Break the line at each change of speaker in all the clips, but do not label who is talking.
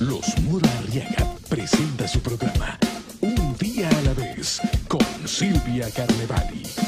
Los Mora Arriaga presenta su programa Un día a la vez con Silvia Carnevali.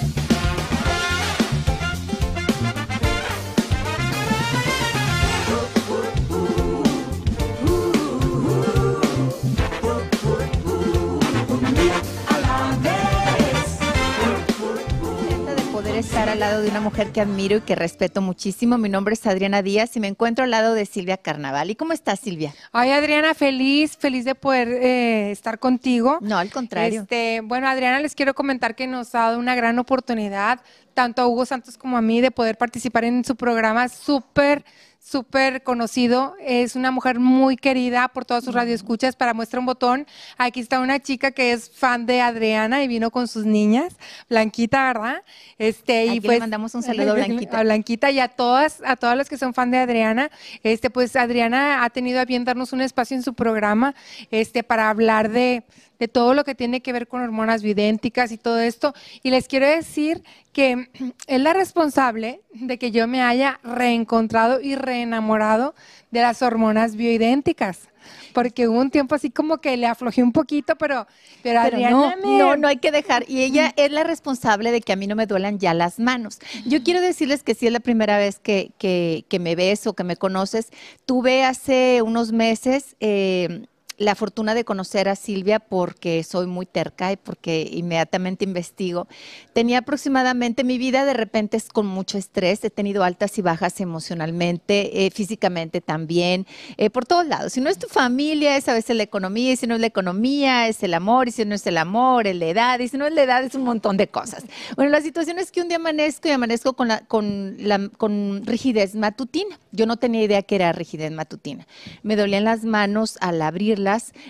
Estar al lado de una mujer que admiro y que respeto muchísimo. Mi nombre es Adriana Díaz y me encuentro al lado de Silvia Carnaval. ¿Y cómo estás, Silvia?
Ay, Adriana, feliz, feliz de poder eh, estar contigo.
No, al contrario.
Este, bueno, Adriana, les quiero comentar que nos ha dado una gran oportunidad, tanto a Hugo Santos como a mí, de poder participar en su programa súper, súper conocido. Es una mujer muy querida por todas sus radioescuchas. Para muestra un botón, aquí está una chica que es fan de Adriana y vino con sus niñas, Blanquita, ¿verdad? Este,
Aquí le mandamos un saludo a Blanquita.
A Blanquita y a todas, a todas las que son fan de Adriana. Este, pues Adriana ha tenido a bien darnos un espacio en su programa, este, para hablar de, de todo lo que tiene que ver con hormonas bioidénticas y todo esto. Y les quiero decir que es la responsable de que yo me haya reencontrado y reenamorado de las hormonas bioidénticas. Porque hubo un tiempo así como que le aflojé un poquito, pero, pero,
Pero
Adriana
no,
me-
no, no hay que dejar. Y ella es la responsable de que a mí no me duelan ya las manos. Yo quiero decirles que sí es la primera vez que, que- que me ves o que me conoces. Tuve hace unos meses eh, la fortuna de conocer a Silvia porque soy muy terca y porque inmediatamente investigo. Tenía aproximadamente, mi vida de repente es con mucho estrés. He tenido altas y bajas emocionalmente, eh, físicamente también, eh, por todos lados. Si no es tu familia, es a veces la economía, y si no es la economía, es el amor, y si no es el amor, es la edad, y si no es la edad, es un montón de cosas. Bueno, la situación es que un día amanezco y amanezco con, la, con, la, con rigidez matutina. Yo no tenía idea que era rigidez matutina. Me dolían las manos al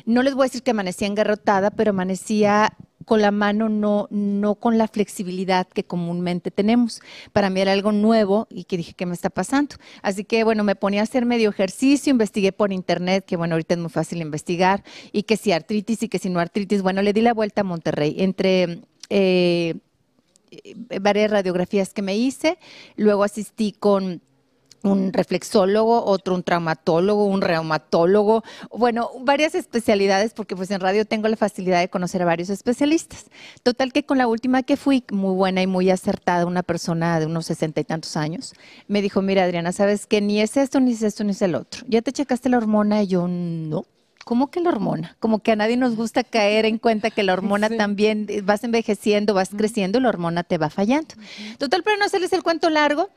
No les voy a decir que amanecía engarrotada, pero amanecía con la mano, no, no con la flexibilidad que comúnmente tenemos. Para mí era algo nuevo y que dije, ¿qué me está pasando? Así que, bueno, me ponía a hacer medio ejercicio, investigué por internet, que bueno, ahorita es muy fácil investigar, y que si artritis y que si no artritis. Bueno, le di la vuelta a Monterrey. Entre eh, eh, varias radiografías que me hice, luego asistí con un reflexólogo, otro un traumatólogo, un reumatólogo, bueno, varias especialidades porque pues en radio tengo la facilidad de conocer a varios especialistas. Total que con la última que fui, muy buena y muy acertada, una persona de unos sesenta y tantos años, me dijo, mira Adriana, sabes que ni es esto, ni es esto, ni es el otro. ¿Ya te checaste la hormona? Y yo, no. ¿Cómo que la hormona? Como que a nadie nos gusta caer en cuenta que la hormona
Sí.
también eh, vas envejeciendo, vas creciendo la hormona te va fallando. Total, pero no hacerles el cuento largo,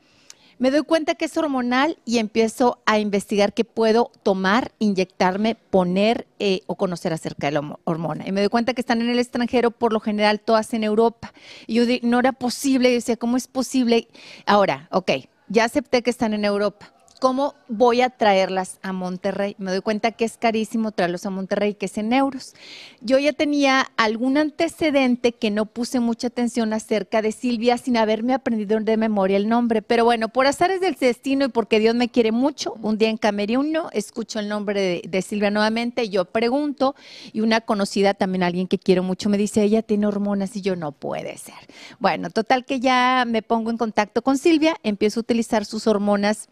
me doy cuenta que es hormonal y empiezo a investigar qué puedo tomar, inyectarme, poner eh, o conocer acerca de la hormona. Y me doy cuenta que están en el extranjero, por lo general todas en Europa. Y yo no era posible, yo decía, ¿cómo es posible? Ahora, ok, ya acepté que están en Europa. ¿Cómo voy a traerlas a Monterrey? Me doy cuenta que es carísimo traerlos a Monterrey, que es en euros. Yo ya tenía algún antecedente que no puse mucha atención acerca de Silvia sin haberme aprendido de memoria el nombre. Pero bueno, por azares del destino y porque Dios me quiere mucho, un día en Camerino escucho el nombre de, de Silvia nuevamente, yo pregunto y una conocida también, alguien que quiero mucho, me dice, ella tiene hormonas y yo no puede ser. Bueno, total que ya me pongo en contacto con Silvia, empiezo a utilizar sus hormonas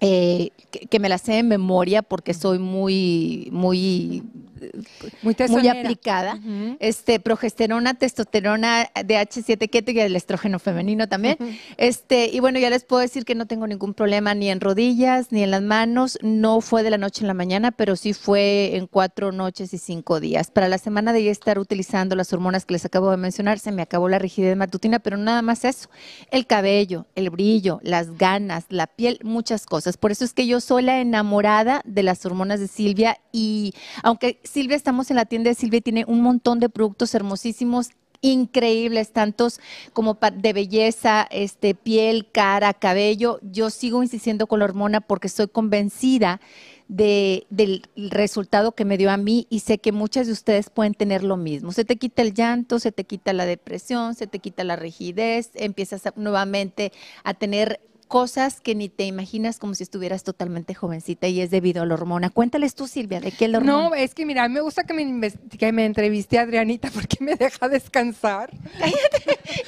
eh, que, me las sé de memoria porque soy muy, muy,
Muy
aplicada. Este, progesterona, testosterona, DH7 keto y el estrógeno femenino también. Este, y bueno, ya les puedo decir que no tengo ningún problema ni en rodillas ni en las manos. No fue de la noche en la mañana, pero sí fue en cuatro noches y cinco días. Para la semana de ya estar utilizando las hormonas que les acabo de mencionar, se me acabó la rigidez matutina, pero nada más eso. El cabello, el brillo, las ganas, la piel, muchas cosas. Por eso es que yo soy la enamorada de las hormonas de Silvia y aunque Silvia estamos en la tienda de Silvia y tiene un montón de productos hermosísimos increíbles, tantos como de belleza, este, piel, cara, cabello. Yo sigo insistiendo con la hormona porque estoy convencida de- del resultado que me dio a mí y sé que muchas de ustedes pueden tener lo mismo. Se te quita el llanto, se te quita la depresión, se te quita la rigidez, empiezas nuevamente a tener cosas que ni te imaginas como si estuvieras totalmente jovencita y es debido a la hormona. Cuéntales tú, Silvia, ¿de qué es la hormona?
No, es que mira, a mí me gusta que me, que me entreviste a Adrianita porque me deja descansar.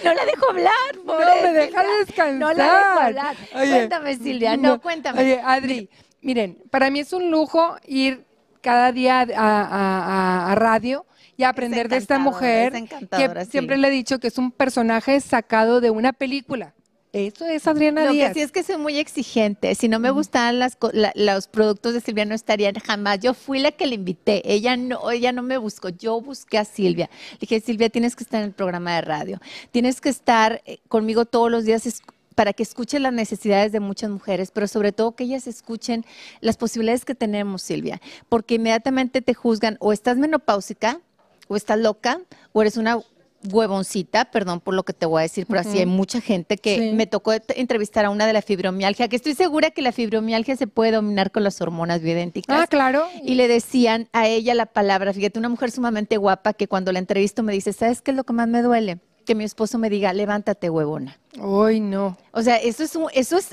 No la dejo hablar, pobre
No, me deja descansar.
No la dejo hablar.
Oye,
cuéntame, Silvia. No, cuéntame.
Oye, Adri, miren, para mí es un lujo ir cada día a, a- a- a radio y aprender de esta mujer
es
que siempre
Silvia.
le he dicho que es un personaje sacado de una película. Eso es Adriana
Lo que sí es que soy muy exigente. Si no me gustaban las, la- los productos de Silvia, no estarían jamás. Yo fui la que le invité. Ella no, ella no me buscó. Yo busqué a Silvia. Le dije, Silvia, tienes que estar en el programa de radio. Tienes que estar eh, conmigo todos los días para que escuchen las necesidades de muchas mujeres, pero sobre todo que ellas escuchen las posibilidades que tenemos, Silvia. Porque inmediatamente te juzgan o estás menopáusica, o estás loca, o eres una huevoncita, perdón por lo que te voy a decir, pero así hay mucha gente que
Sí.
me tocó entrevistar a una de la fibromialgia, que estoy segura que la fibromialgia se puede dominar con las hormonas bioidénticas.
Ah, claro.
Y le decían a ella la palabra, fíjate, una mujer sumamente guapa que cuando la entrevisto me dice, ¿sabes qué es lo que más me duele? Que mi esposo me diga, levántate, huevona.
Ay, no.
O sea, eso es, un- eso es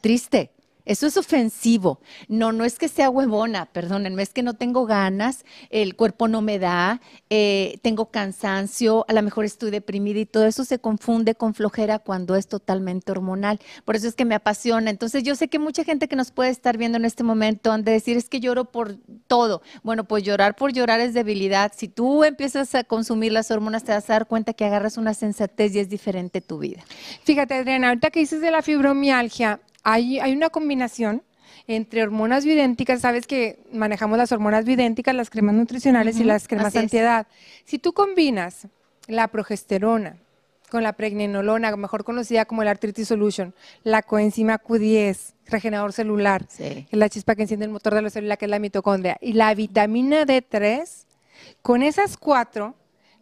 triste. Eso es ofensivo. No, no es que sea huevona, perdónenme, es que no tengo ganas, el cuerpo no me da, eh, tengo cansancio, a lo mejor estoy deprimida y todo eso se confunde con flojera cuando es totalmente hormonal. Por eso es que me apasiona. Entonces yo sé que mucha gente que nos puede estar viendo en este momento han de decir es que lloro por todo. Bueno, pues llorar por llorar es debilidad. Si tú empiezas a consumir las hormonas te vas a dar cuenta que agarras una sensatez y es diferente tu vida.
Fíjate, Adriana, ahorita que dices de la fibromialgia, hay, hay una combinación entre hormonas bioidénticas, sabes que manejamos las hormonas bioidénticas, las cremas nutricionales y las cremas antiedad. Si tú combinas la progesterona con la pregnenolona, mejor conocida como la arthritis solution, la coenzima Q10, regenerador celular,
Sí.
que es la chispa que enciende el motor de la célula, que es la mitocondria, y la vitamina D3, con esas cuatro,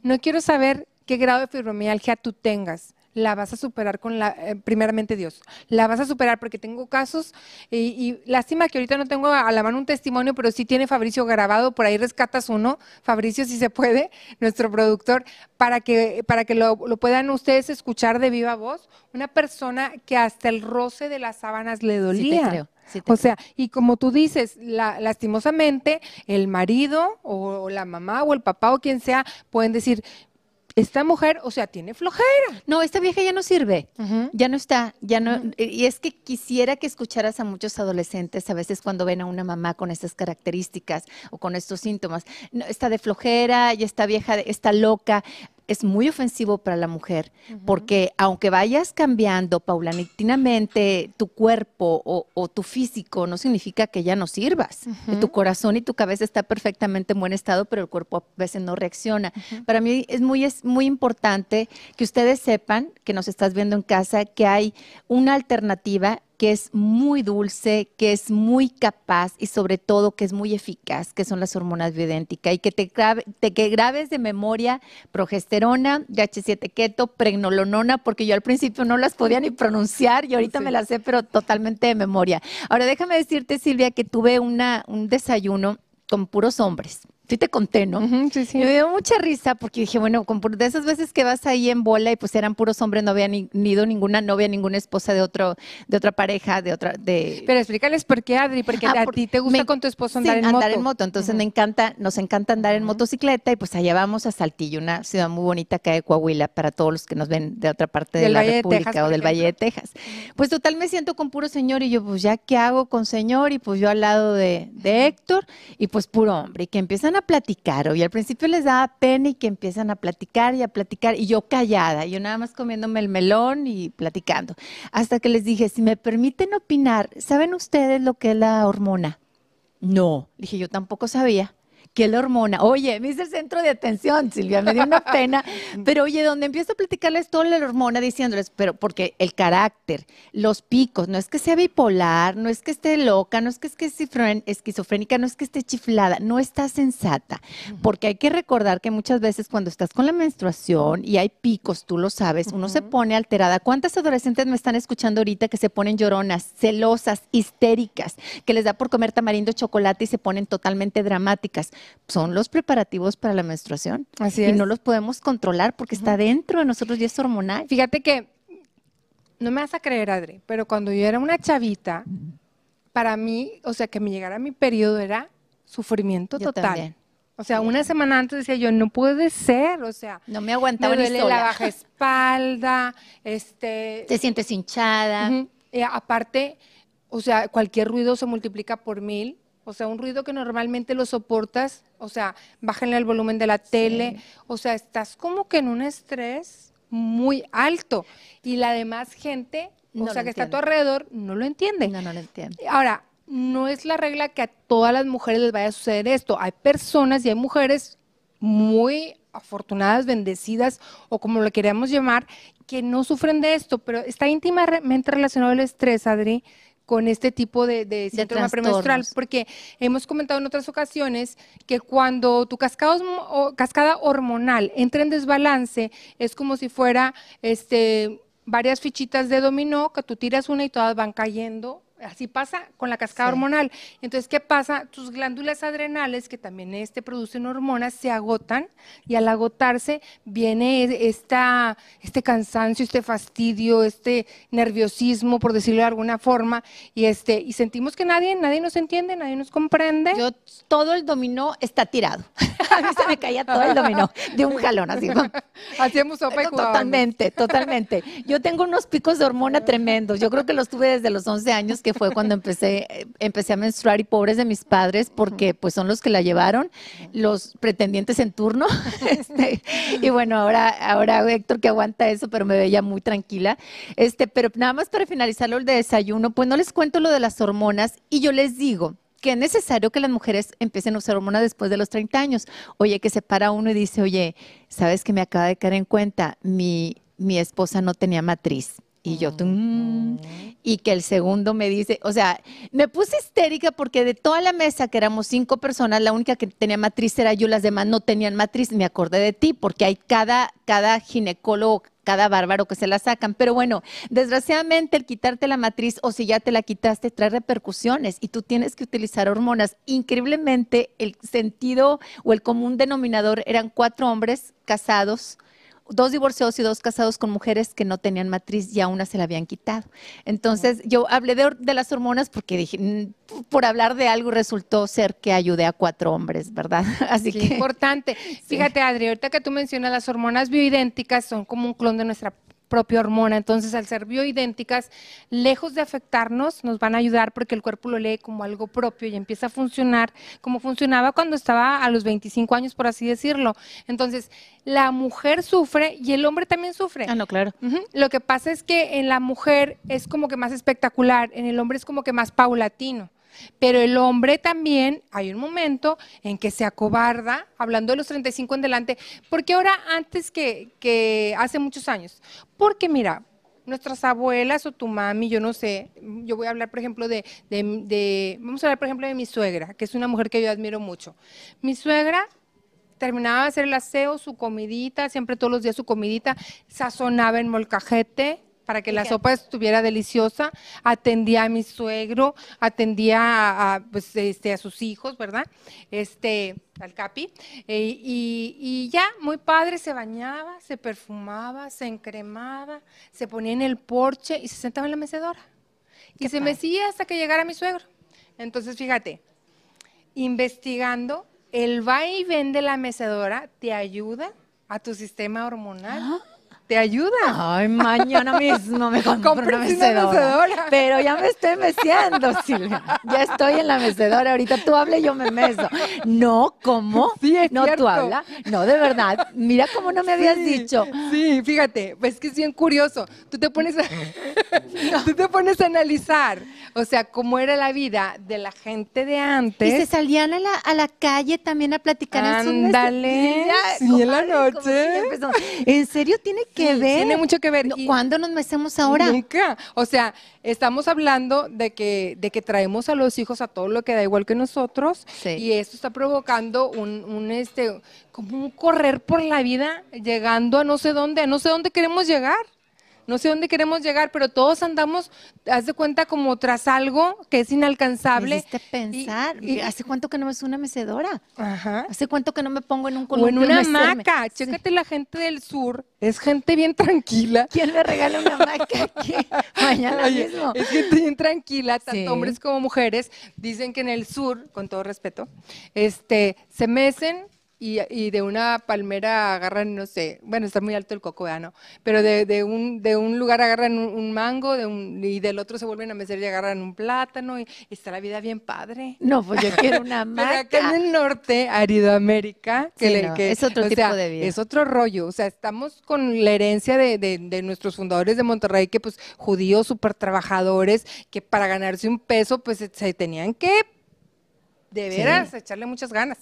no quiero saber qué grado de fibromialgia tú tengas. La vas a superar con la, eh, primeramente Dios, la vas a superar porque tengo casos y, y lástima que ahorita no tengo a la mano un testimonio, pero sí tiene Fabricio grabado, por ahí rescatas uno, Fabricio si se puede, nuestro productor, para que, para que lo, lo puedan ustedes escuchar de viva voz, una persona que hasta el roce de las sábanas le
Sí te
dolía.
creo, sí
O sea, y como tú dices, la- lastimosamente, el marido o, o la mamá o el papá o quien sea pueden decir, esta mujer, o sea, tiene flojera.
No, esta vieja ya no sirve. Ya no está, ya no. Y es que quisiera que escucharas a muchos adolescentes a veces cuando ven a una mamá con estas características o con estos síntomas. No, está de flojera, ya está vieja, está loca. Es muy ofensivo para la mujer, porque aunque vayas cambiando paulatinamente tu cuerpo o, o tu físico, no significa que ya no sirvas. Tu corazón y tu cabeza está perfectamente en buen estado, pero el cuerpo a veces no reacciona. Para mí es muy, es muy importante que ustedes sepan, que nos estás viendo en casa, que hay una alternativa que es muy dulce, que es muy capaz y sobre todo que es muy eficaz, que son las hormonas bioidénticas y que te, grabe- te que grabes de memoria progesterona, DH7 keto, pregnolonona, porque yo al principio no las podía ni pronunciar y ahorita
Sí.
me las sé, pero totalmente de memoria. Ahora déjame decirte, Silvia, que tuve una, un desayuno con puros hombres. Sí te conté, ¿no?
Sí, sí.
Y me dio mucha risa porque dije, bueno, con de esas veces que vas ahí en bola y pues eran puros hombres, no había ni, ni ido ninguna novia, ninguna esposa de otro, de otra pareja, de otra, de
Pero explícales por qué, Adri, porque
Ah,
a
por-
ti te gusta
me-
con tu esposo
sí,
andar en moto.
Entonces me encanta, nos encanta andar en motocicleta y pues allá vamos a Saltillo, una ciudad muy bonita acá de Coahuila para todos los que nos ven de otra parte de la
Valle de
República
Texas,
o del Valle de Texas. Pues total me siento con puro señor y yo pues ya qué hago con señor y pues yo al lado de, de Héctor y pues puro hombre y que empiezan a platicar y al principio les daba pena y que empiezan a platicar y a platicar y yo callada, yo nada más comiéndome el melón y platicando, hasta que les dije, si me permiten opinar, ¿saben ustedes lo que es la hormona? No, dije, yo tampoco sabía. ¿Qué es la hormona? Oye, me hice el centro de atención, Silvia, me dio una pena. Pero oye, donde empiezo a platicarles todo la hormona, diciéndoles, pero porque el carácter, los picos, no es que sea bipolar, no es que esté loca, no es que esté esquizofrénica, no es que esté chiflada, no está sensata. Porque hay que recordar que muchas veces cuando estás con la menstruación y hay picos, tú lo sabes, uno se pone alterada. ¿Cuántas adolescentes me están escuchando ahorita que se ponen lloronas, celosas, histéricas, que les da por comer tamarindo, chocolate y se ponen totalmente dramáticas? Son los preparativos para la menstruación.
Así
y
es.
no los podemos controlar porque está dentro de nosotros y es hormonal.
Fíjate que, no me vas a creer, Adri, pero cuando yo era una chavita, para mí, o sea, que me llegara mi periodo era sufrimiento
Yo
total.
también.
O sea, una semana antes decía yo, no puede ser, o sea,
No me
me
aguantaba ni
duele la baja espalda, este,
Te sientes hinchada.
Ujú. Eh, aparte, o sea, cualquier ruido se multiplica por mil. O sea, un ruido que normalmente lo soportas, o sea, bájenle el volumen de la tele, o sea, estás como que en un estrés muy alto y la demás gente, o
No
sea,
lo
que está a tu
entiende.
alrededor, no lo entiende.
No, no lo entiendo.
Ahora, no es la regla que a todas las mujeres les vaya a suceder esto. Hay personas y hay mujeres muy afortunadas, bendecidas o como lo queramos llamar, que no sufren de esto, pero está íntimamente relacionado el estrés, Adri, con este tipo de, de síndrome premenstrual, porque hemos comentado en otras ocasiones que cuando tu cascada hormonal entra en desbalance, es como si fuera este, varias fichitas de dominó, que tú tiras una y todas van cayendo. Así pasa con la cascada
Sí.
hormonal. Entonces, ¿qué pasa? Tus glándulas adrenales, que también este, producen hormonas, se agotan y al agotarse viene e- esta, este cansancio, este fastidio, este nerviosismo, por decirlo de alguna forma, y, este, y sentimos que nadie, nadie nos entiende, nadie nos comprende.
Yo, todo el dominó está tirado. A mí se me caía todo el dominó de un jalón, así.
Hacíamos sopa y jugábamos.
Totalmente, totalmente. Yo tengo unos picos de hormona tremendos. Yo creo que los tuve desde los 11 años, que fue cuando empecé, eh, empecé a menstruar y pobres de mis padres, porque pues son los que la llevaron, los pretendientes en turno. Este, y bueno, ahora, ahora Héctor que aguanta eso, pero me veía muy tranquila. Este, pero nada más para finalizarlo el de desayuno, pues no les cuento lo de las hormonas y yo les digo que es necesario que las mujeres empiecen a usar hormonas después de los 30 años. Oye, que se para uno y dice, oye, ¿sabes que me acaba de caer en cuenta? Mi, mi esposa no tenía matriz. Y yo, tum, y que el segundo me dice, o sea, me puse histérica porque de toda la mesa, que éramos cinco personas, la única que tenía matriz era yo, las demás no tenían matriz. Me acordé de ti porque hay cada, cada ginecólogo, cada bárbaro que se la sacan. Pero bueno, desgraciadamente el quitarte la matriz o si ya te la quitaste trae repercusiones y tú tienes que utilizar hormonas. Increíblemente, el sentido o el común denominador eran cuatro hombres casados dos divorciados y dos casados con mujeres que no tenían matriz y a una se la habían quitado. Entonces, yo hablé de, de las hormonas porque dije, mm, por hablar de algo resultó ser que ayudé a cuatro hombres, ¿verdad? Así que
importante. Fíjate, Adri, ahorita que tú mencionas las hormonas bioidénticas son como un clon de nuestra propia hormona. Entonces, al ser bioidénticas, lejos de afectarnos, nos van a ayudar porque el cuerpo lo lee como algo propio y empieza a funcionar como funcionaba cuando estaba a los 25 años, por así decirlo. Entonces, la mujer sufre y el hombre también sufre.
Ah, no, claro.
Lo que pasa es que en la mujer es como que más espectacular, en el hombre es como que más paulatino. Pero el hombre también, hay un momento en que se acobarda, hablando de los 35 en delante, porque ahora antes que, hace muchos años. Porque mira, nuestras abuelas o tu mami, yo no sé, yo voy a hablar, por ejemplo, de, de, de- vamos a hablar, por ejemplo, de mi suegra, que es una mujer que yo admiro mucho. Mi suegra terminaba de hacer el aseo, su comidita, siempre todos los días su comidita, sazonaba en molcajete para que la sopa estuviera deliciosa, atendía a mi suegro, atendía a, a, pues, este, a sus hijos, ¿verdad? Este, al capi, eh, y, y ya, muy padre, se bañaba, se perfumaba, se encremaba, se ponía en el porche y se sentaba en la mecedora. Y se
padre.
mecía hasta que llegara mi suegro. Entonces, fíjate, investigando, el va y ven de la mecedora te ayuda a tu sistema hormonal. Te ayuda.
Ay, mañana mismo me compro una mecedora. Pero ya me estoy meciendo, Silvia. Ya estoy en la mecedora. Ahorita tú habla y yo me meso. No, ¿cómo?
Sí, es
no,
cierto.
tú habla. No, de verdad. Mira cómo no me habías
Sí,
dicho.
Sí, fíjate, pues que es bien curioso. Tú te pones a, tú te pones a analizar, o sea, cómo era la vida de la gente de
Y se
antes.
salían a la, a la calle también a platicar en sus mesas.
Ándale, sí, en la noche.
¿En serio tiene que
Sí,
ver?
tiene mucho que ver.
No,
Y-
¿Cuándo nos mecemos ahora?
Nunca. O sea, estamos hablando de que, de que traemos a los hijos a todo lo que da igual que nosotros.
Sí.
Y esto está provocando un, un, este, como un correr por la vida, llegando a no sé dónde, a no sé dónde queremos llegar. No sé dónde queremos llegar, pero todos andamos, haz de cuenta, como tras algo que es
Me
inalcanzable.
hiciste pensar.
y-
¿Hace cuánto que no me subo una mecedora?
Ajá.
¿Hace cuánto que no me pongo en un
O
columpio?
en
a
una hamaca.
Sí.
Chécate la gente del sur. Es gente bien tranquila.
¿Quién me regala una hamaca aquí? Mañana
Oye,
mismo.
es gente bien tranquila, tanto
Sí.
hombres como mujeres. Dicen que en el sur, con todo respeto, este, se mecen y, y de una palmera agarran, no sé, bueno, está muy alto el coco, no, pero de, de un, de un lugar agarran un, un mango de un, y del otro se vuelven a mecer y agarran un plátano y, y está la vida bien padre.
No, pues yo quiero una
Pero acá en el norte, Aridoamérica, que,
Sí,
le-
no,
que-
es otro tipo
sea,
de vida.
Es otro rollo. O sea, estamos con la herencia de, de- de nuestros fundadores de Monterrey, que pues judíos súper trabajadores, que para ganarse un peso, pues se- tenían que de
Sí.
veras echarle muchas ganas.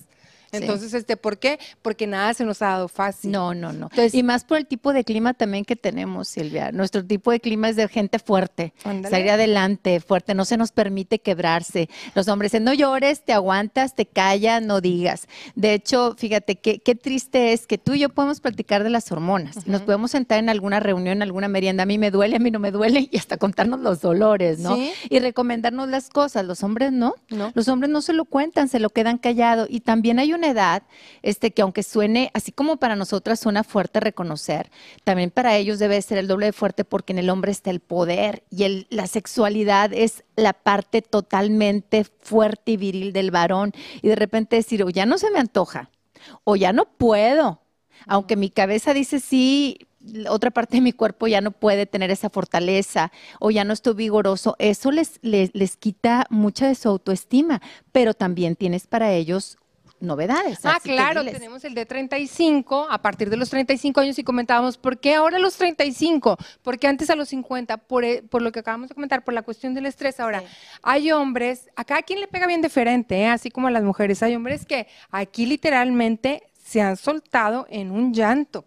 Sí.
Entonces, este, ¿por qué? Porque nada se nos ha dado fácil.
No, no, no.
Entonces-
y más por el tipo de clima también que tenemos, Silvia. Nuestro tipo de clima es de gente fuerte,
Ándale.
salir adelante, fuerte, no se nos permite quebrarse. Los hombres dicen, no llores, te aguantas, te callas, no digas. De hecho, fíjate, qué, qué triste es que tú y yo podemos platicar de las hormonas. Nos podemos sentar en alguna reunión, en alguna merienda, a mí me duele, a mí no me duele, y hasta contarnos los dolores, ¿no?
Sí.
Y recomendarnos las cosas. Los hombres no.
No.
Los hombres no se lo cuentan, se lo quedan callado. Y también hay una edad, este, que aunque suene, así como para nosotras suena fuerte reconocer, también para ellos debe ser el doble de fuerte porque en el hombre está el poder y el- la sexualidad es la parte totalmente fuerte y viril del varón. Y de repente decir, o ya no se me antoja, o ya no puedo. Aunque mi cabeza dice sí, otra parte de mi cuerpo ya no puede tener esa fortaleza o ya no estoy vigoroso, eso les, les, les quita mucha de su autoestima, pero también tienes para ellos novedades.
Ah, claro, tenemos el de 35, a partir de los 35 años y comentábamos, ¿por qué ahora los 35? Porque antes a los 50, por, e- por lo que acabamos de comentar, por la cuestión del estrés. Ahora,
Sí.
hay hombres, a cada quien le pega bien diferente, ¿eh? así como a las mujeres, hay hombres que aquí literalmente se han soltado en un llanto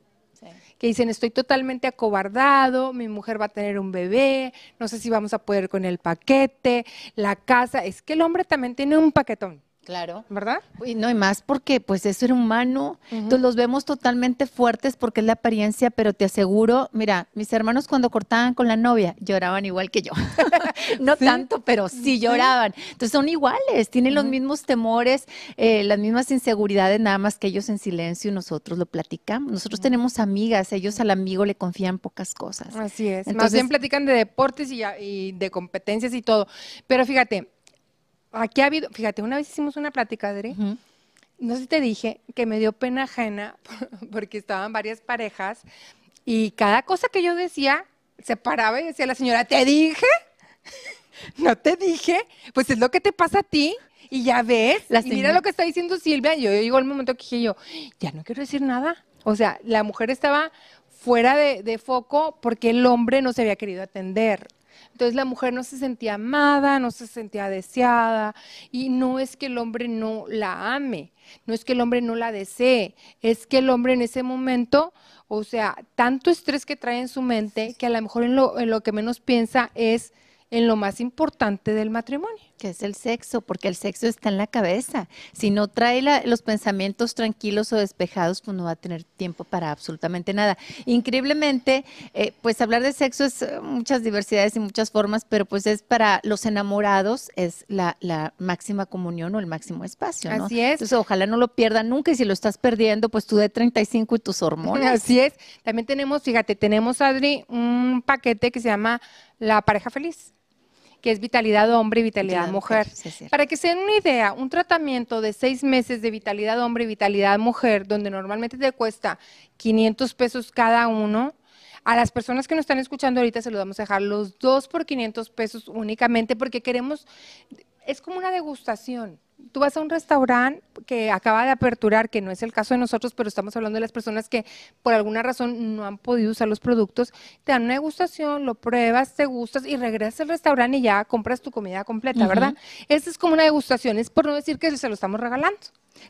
que dicen estoy totalmente acobardado, mi mujer va a tener un bebé, no sé si vamos a poder con el paquete, la casa, es que el hombre también tiene un paquetón,
Claro.
¿verdad?
Y no, y más porque pues eso era humano. Entonces los vemos totalmente fuertes porque es la apariencia, pero te aseguro, mira, mis hermanos cuando cortaban con la novia lloraban igual que yo. no
Sí.
tanto, pero sí lloraban. Entonces son iguales, tienen los mismos temores, eh, las mismas inseguridades, nada más que ellos en silencio y nosotros lo platicamos. Nosotros tenemos amigas, ellos al amigo le confían pocas cosas.
Así es. Más
Entonces-
bien platican de deportes y, y de competencias y todo. Pero fíjate, aquí ha habido, fíjate, una vez hicimos una plática, Adri, no sé si te dije que me dio pena ajena porque estaban varias parejas y cada cosa que yo decía se paraba y decía la señora, ¿te dije? ¿No te dije? Pues es lo que te pasa a ti. Y ya ves,
La
y mira lo que está diciendo Silvia. Yo llegó el momento que dije yo, ya no quiero decir nada. O sea, la mujer estaba fuera de, de foco porque el hombre no se había querido atender. Entonces la mujer no se sentía amada, no se sentía deseada y no es que el hombre no la ame, no es que el hombre no la desee, es que el hombre en ese momento, o sea, tanto estrés que trae en su mente que a lo mejor en lo, en lo que menos piensa es en lo más importante del matrimonio.
que es el sexo, porque el sexo está en la cabeza. Si no trae la- los pensamientos tranquilos o despejados, pues no va a tener tiempo para absolutamente nada. Increíblemente, eh, pues hablar de sexo es eh, muchas diversidades y muchas formas, pero pues es para los enamorados, es la, la máxima comunión o el máximo espacio, ¿no?
Así es.
Entonces, ojalá no lo pierdan nunca y si lo estás perdiendo, pues tú de 35 y tus hormonas.
Así es. También tenemos, fíjate, tenemos, Adri, un paquete que se llama La pareja feliz, que es vitalidad hombre y vitalidad mujer.
sí.
Para que se den una idea, un tratamiento de seis meses de vitalidad hombre y vitalidad mujer, donde normalmente te cuesta 500 pesos cada uno, a las personas que nos están escuchando ahorita se los vamos a dejar los dos por 500 pesos únicamente porque queremos, es como una degustación. Tú vas a un restaurante que acaba de aperturar, que no es el caso de nosotros, pero estamos hablando de las personas que por alguna razón no han podido usar los productos, te dan una degustación, lo pruebas, te gustas y regresas al restaurante y ya compras tu comida completa, ¿verdad? Esta es como una degustación, es por no decir que se lo estamos regalando.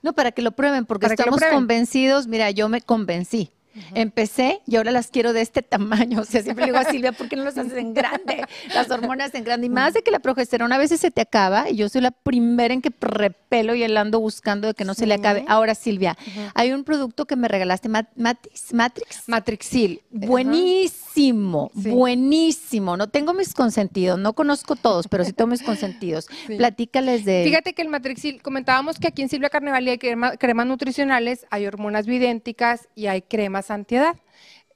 No, para que lo prueben, porque
Para
estamos
prueben.
convencidos. Mira, yo me convencí. Empecé y ahora las quiero de este tamaño. O sea, siempre le digo a Silvia, ¿por qué no las haces en grande? Las hormonas en grande. Y más de que la progesterona a veces se te acaba. Y yo soy la primera en que repelo y él ando buscando de que no se le acabe. Ahora, Silvia, hay un producto que me regalaste, Mat- Matrix. Matrix.
Matrixil.
Buenísimo,
Sí.
buenísimo. No tengo mis consentidos, no conozco todos, pero sí tengo mis consentidos.
Sí.
Platícales de.
Fíjate que el Matrixil, comentábamos que aquí en Silvia Carnevali hay crema- cremas nutricionales, hay hormonas bidénticas y hay cremas antiedad.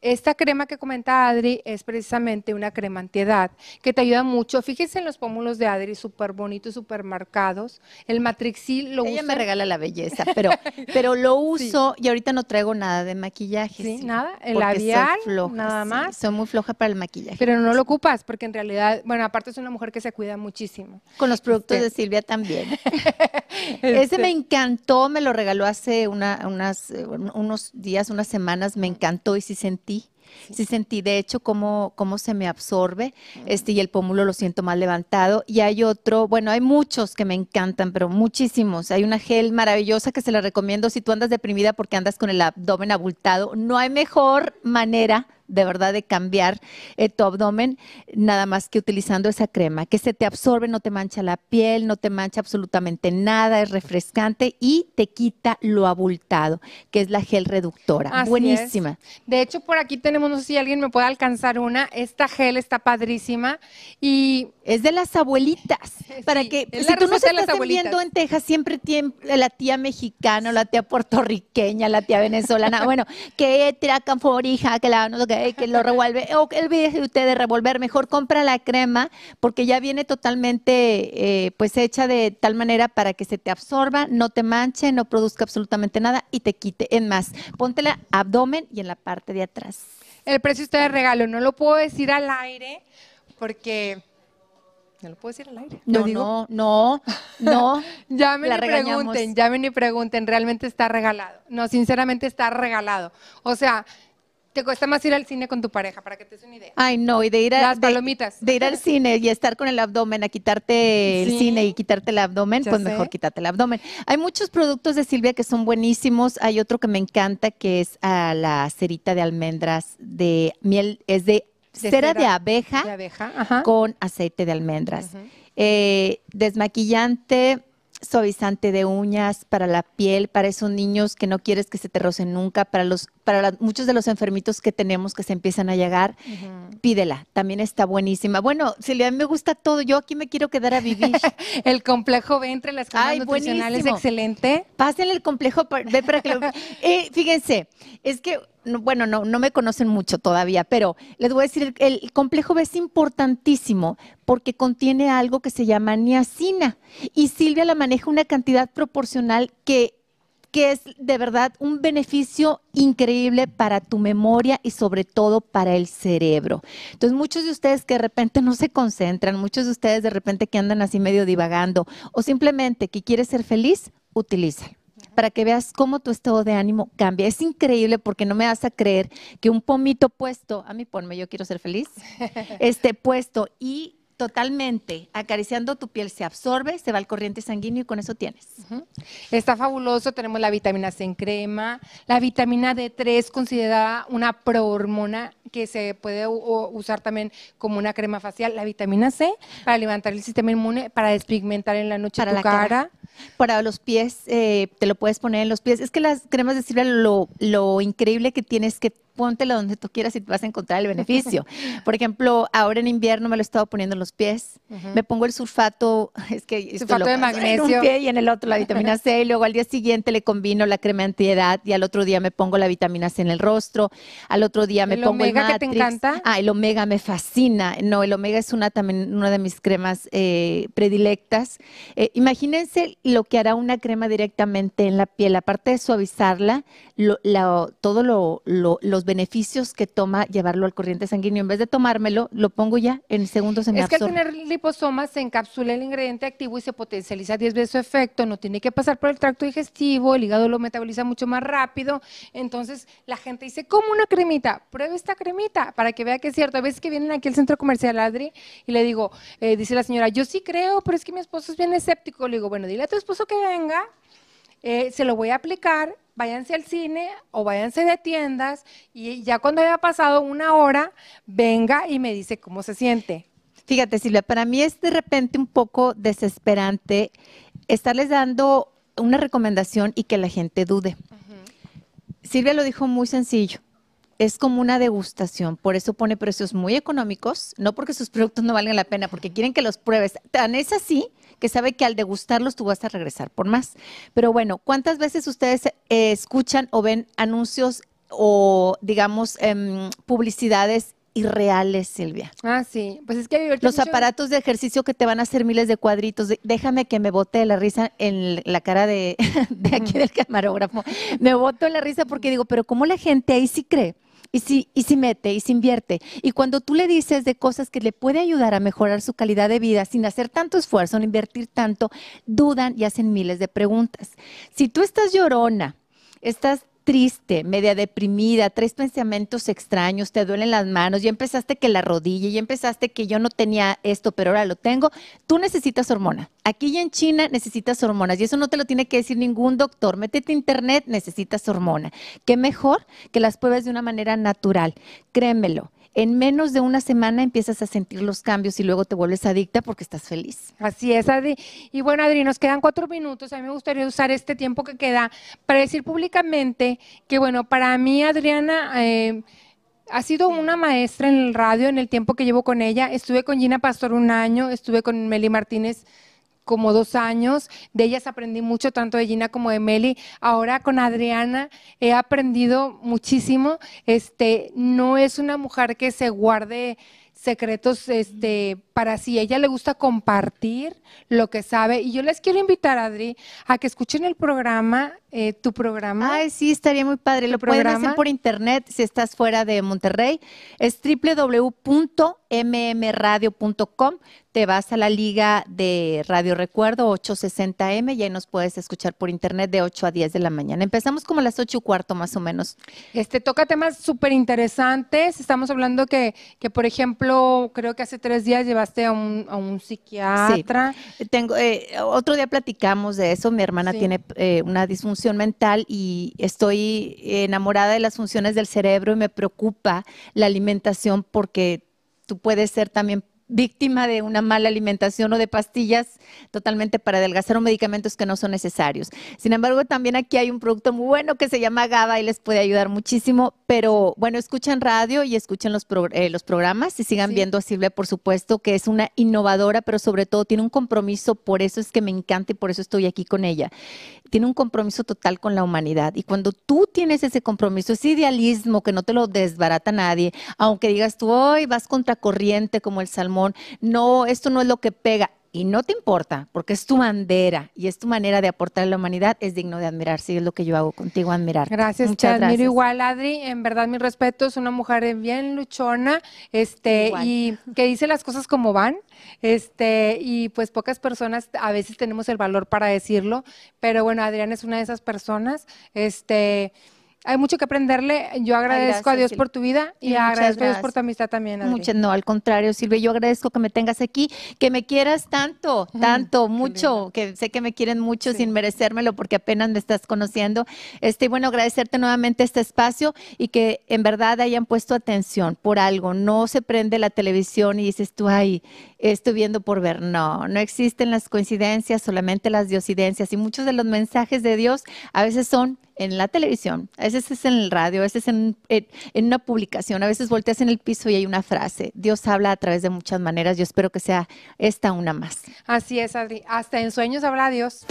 Esta crema que comenta Adri es precisamente una crema antiedad que te ayuda mucho. Fíjense en los pómulos de Adri, súper bonitos, súper marcados. El Matrixil lo
Ella
uso.
me regala la belleza, pero, pero lo uso y ahorita no traigo nada de maquillaje.
Sí,
sí,
nada, el labial,
floja,
nada
sí,
más.
Soy muy floja para el maquillaje.
Pero no lo ocupas porque en realidad, bueno, aparte es una mujer que se cuida muchísimo.
Con los productos
Este.
de Silvia también. Ese
Este,
me encantó, me lo regaló hace una- unas, eh, un- unos días, unas semanas, me encantó y sí sentí. Sí sentí, de hecho, cómo, cómo se me absorbe, este, y el pómulo lo siento más levantado. Y hay otro, bueno, hay muchos que me encantan, pero muchísimos. Hay una gel maravillosa que se la recomiendo si tú andas deprimida porque andas con el abdomen abultado. No hay mejor manera de verdad de cambiar eh, tu abdomen nada más que utilizando esa crema, que se te absorbe, no te mancha la piel, no te mancha absolutamente nada, es refrescante y te quita lo abultado, que es la gel reductora.
Así es.
Buenísima.
De hecho, por aquí tenemos, no sé si alguien me puede alcanzar una. Esta gel está padrísima y
Es de las abuelitas. Para que,
es
si tú nos estás viendo en Texas, siempre tiene la tía mexicana, la tía puertorriqueña, la tía venezolana, bueno, que tira canforija, que la no que lo revuelve, o que olvídese usted de revolver, mejor compra la crema, porque ya viene totalmente, eh, pues, hecha de tal manera para que se te absorba, no te manche, no produzca absolutamente nada y te quite. En más, póntela abdomen y en la parte de atrás.
el precio está de regalo. No lo puedo decir al aire porque... No lo puedo decir al aire. ¿Lo
No,
digo?
no, no, no.
Llamen
La
y
regañamos.
pregunten, llamen y pregunten, realmente está regalado. No, sinceramente está regalado. O sea, te cuesta más ir al cine con tu pareja, para que te des una idea.
Ay, no, y de ir a
Las
de-
palomitas.
De, ir al cine y estar con el abdomen, a quitarte el
Sí.
cine y quitarte el abdomen,
Ya
pues
sé.
mejor quítate el abdomen. Hay muchos productos de Silvia que son buenísimos. Hay otro que me encanta que es ah, la cerita de almendras de miel, es de,
De
cera,
cera
de abeja
De abeja, ajá.
con aceite de almendras. Eh, desmaquillante, suavizante de uñas para la piel, para esos niños que no quieres que se te rocen nunca, para los, para la- muchos de los enfermitos que tenemos que se empiezan a llegar, pídela, también está buenísima. Bueno, Silvia, a mí me gusta todo, yo aquí me quiero quedar a vivir.
El complejo B entre las cremas
Ay,
nutricionales
buenísimo.
excelente.
Pásenle el complejo pa- B para que lo... Eh, fíjense, es que, no, bueno, no, no me conocen mucho todavía, pero les voy a decir, el, el complejo B es importantísimo porque contiene algo que se llama niacina y Silvia la maneja una cantidad proporcional que que es de verdad un beneficio increíble para tu memoria y sobre todo para el cerebro. Entonces, muchos de ustedes que de repente no se concentran, muchos de ustedes de repente que andan así medio divagando o simplemente que quieres ser feliz, utiliza para que veas cómo tu estado de ánimo cambia. Es increíble porque no me vas a creer que un pomito puesto, a mí ponme, yo quiero ser feliz, este puesto y totalmente acariciando tu piel se absorbe, se va al corriente sanguíneo y con eso tienes.
Está fabuloso. Tenemos la vitamina C en crema. La vitamina D3 considerada una prohormona que se puede usar también como una crema facial. La vitamina C para levantar el sistema inmune, para despigmentar en la noche
Para
tu
la cara.
cara.
Para los pies, eh, te lo puedes poner en los pies. Es que las cremas de Silvia, lo, lo increíble que tienes que póntelo donde tú quieras y te vas a encontrar el beneficio. Por ejemplo, ahora en invierno me lo he estado poniendo en los pies. Me pongo el sulfato, es que
Sulfato de
En
magnesio.
un pie y en el otro la vitamina C. Y luego al día siguiente le combino la crema antiedad y al otro día me pongo la vitamina C en el rostro. Al otro día me
¿El
pongo
omega
el
que te
Matrix.
encanta?
Ah, el omega me fascina. No, el omega es una también una de mis cremas eh, predilectas. Eh, imagínense lo que hará una crema directamente en la piel, aparte de suavizarla, lo, la- todo lo- lo- los beneficios que toma llevarlo al corriente sanguíneo. En vez de tomármelo, lo pongo ya en segundos se me
Es que al tener liposomas se encapsula el ingrediente activo y se potencializa 10 veces su efecto, no tiene que pasar por el tracto digestivo, el hígado lo metaboliza mucho más rápido. Entonces la gente dice, ¿cómo una cremita? Pruebe esta cremita para que vea que es cierto. A veces que vienen aquí al centro comercial Adri y le digo, eh, dice la señora, yo sí creo, pero es que mi esposo es bien escéptico. Le digo, bueno, dile a tu esposo que venga, eh, se lo voy a aplicar, váyanse al cine o váyanse de tiendas y ya cuando haya pasado una hora, venga y me dice cómo se siente.
Fíjate, Silvia, para mí es de repente un poco desesperante estarles dando una recomendación y que la gente dude. Silvia lo dijo muy sencillo. Es como una degustación, por eso pone precios muy económicos, no porque sus productos no valgan la pena, porque quieren que los pruebes. Tan es así que sabe que al degustarlos tú vas a regresar por más. Pero bueno, ¿cuántas veces ustedes eh, escuchan o ven anuncios o digamos, em, publicidades irreales, Silvia.
Ah, sí. Pues es que hay
Los
mucho-
aparatos de ejercicio que te van a hacer miles de cuadritos. déjame que me bote la risa en la cara de, de aquí del camarógrafo. Me boto la risa porque digo, pero ¿cómo la gente ahí sí cree? Y si, y si mete y si invierte. Y cuando tú le dices de cosas que le puede ayudar a mejorar su calidad de vida sin hacer tanto esfuerzo, no invertir tanto, dudan y hacen miles de preguntas. Si tú estás llorona, estás triste, media deprimida, traes pensamientos extraños, te duelen las manos, ya empezaste que la rodilla, ya empezaste que yo no tenía esto, pero ahora lo tengo, tú necesitas hormona. Aquí y en China necesitas hormonas y eso no te lo tiene que decir ningún doctor. Métete a internet, necesitas hormona. Qué mejor que las pruebes de una manera natural. Créemelo. En menos de una semana empiezas a sentir los cambios y luego te vuelves adicta porque estás feliz.
Así es, Adri. Y bueno, Adri, nos quedan cuatro minutos. A mí me gustaría usar este tiempo que queda para decir públicamente que, bueno, para mí, Adriana, eh, ha sido una maestra en el radio en el tiempo que llevo con ella. Estuve con Gina Pastor un año, estuve con Meli Martínez como dos años. De ellas aprendí mucho, tanto de Gina como de Meli. Ahora con Adriana he aprendido muchísimo. Este, no es una mujer que se guarde secretos este, para sí. Ella le gusta compartir lo que sabe. Y yo les quiero invitar, Adri, a que escuchen el programa, eh, tu programa.
Ay, sí, estaría muy padre. Lo pueden
programa?
hacer por internet si estás fuera de Monterrey. Es www.mmradio.com. Te vas a la liga de Radio Recuerdo 860M y ahí nos puedes escuchar por internet de 8 a 10 de la mañana. Empezamos como a las 8 y cuarto más o menos.
Este toca temas súper interesantes. Estamos hablando que, que, por ejemplo, creo que hace tres días llevaste a un, a un psiquiatra.
Tengo, eh, otro día platicamos de eso. Mi hermana
Sí.
tiene eh, una disfunción mental y estoy enamorada de las funciones del cerebro y me preocupa la alimentación porque tú puedes ser también víctima de una mala alimentación o de pastillas totalmente para adelgazar o medicamentos que no son necesarios. Sin embargo, también aquí hay un producto muy bueno que se llama GABA y les puede ayudar muchísimo, pero bueno, escuchen radio y escuchen los, pro- eh, los programas y sigan
Sí.
viendo a Silvia, por supuesto, que es una innovadora, pero sobre todo tiene un compromiso, por eso es que me encanta y por eso estoy aquí con ella. Tiene un compromiso total con la humanidad y cuando tú tienes ese compromiso, ese idealismo que no te lo desbarata nadie, aunque digas tú, hoy vas contracorriente como el salmón, no, esto no es lo que pega. Y no te importa, porque es tu bandera y es tu manera de aportar a la humanidad, es digno de admirar. Sí, es lo que yo hago contigo, admirar.
Gracias,
Muchas
te admiro
gracias.
igual, Adri. En verdad, mi respeto, es una mujer bien luchona, este,
Igual.
y que dice las cosas como van, este, y pues pocas personas a veces tenemos el valor para decirlo, pero bueno, Adriana es una de esas personas, este, hay mucho que aprenderle. Yo agradezco a Dios
Silvia.
por tu vida y agradezco a Dios por tu amistad también, Adri.
Muchas, no, al contrario, Silvia, yo agradezco que me tengas aquí, que me quieras tanto, tanto, mucho, que sé que me quieren mucho
Sí.
sin merecérmelo porque apenas me estás conociendo. Este, y bueno, agradecerte nuevamente este espacio y que en verdad hayan puesto atención por algo. No se prende la televisión y dices tú, ay, estoy viendo por ver. No, no existen las coincidencias, solamente las diosidencias. Y muchos de los mensajes de Dios a veces son en la televisión, a veces es en el radio, a veces en, en- una publicación, a veces volteas en el piso y hay una frase. Dios habla a través de muchas maneras. Yo espero que sea esta una más.
Así es, Adri. Hasta en sueños habla Dios.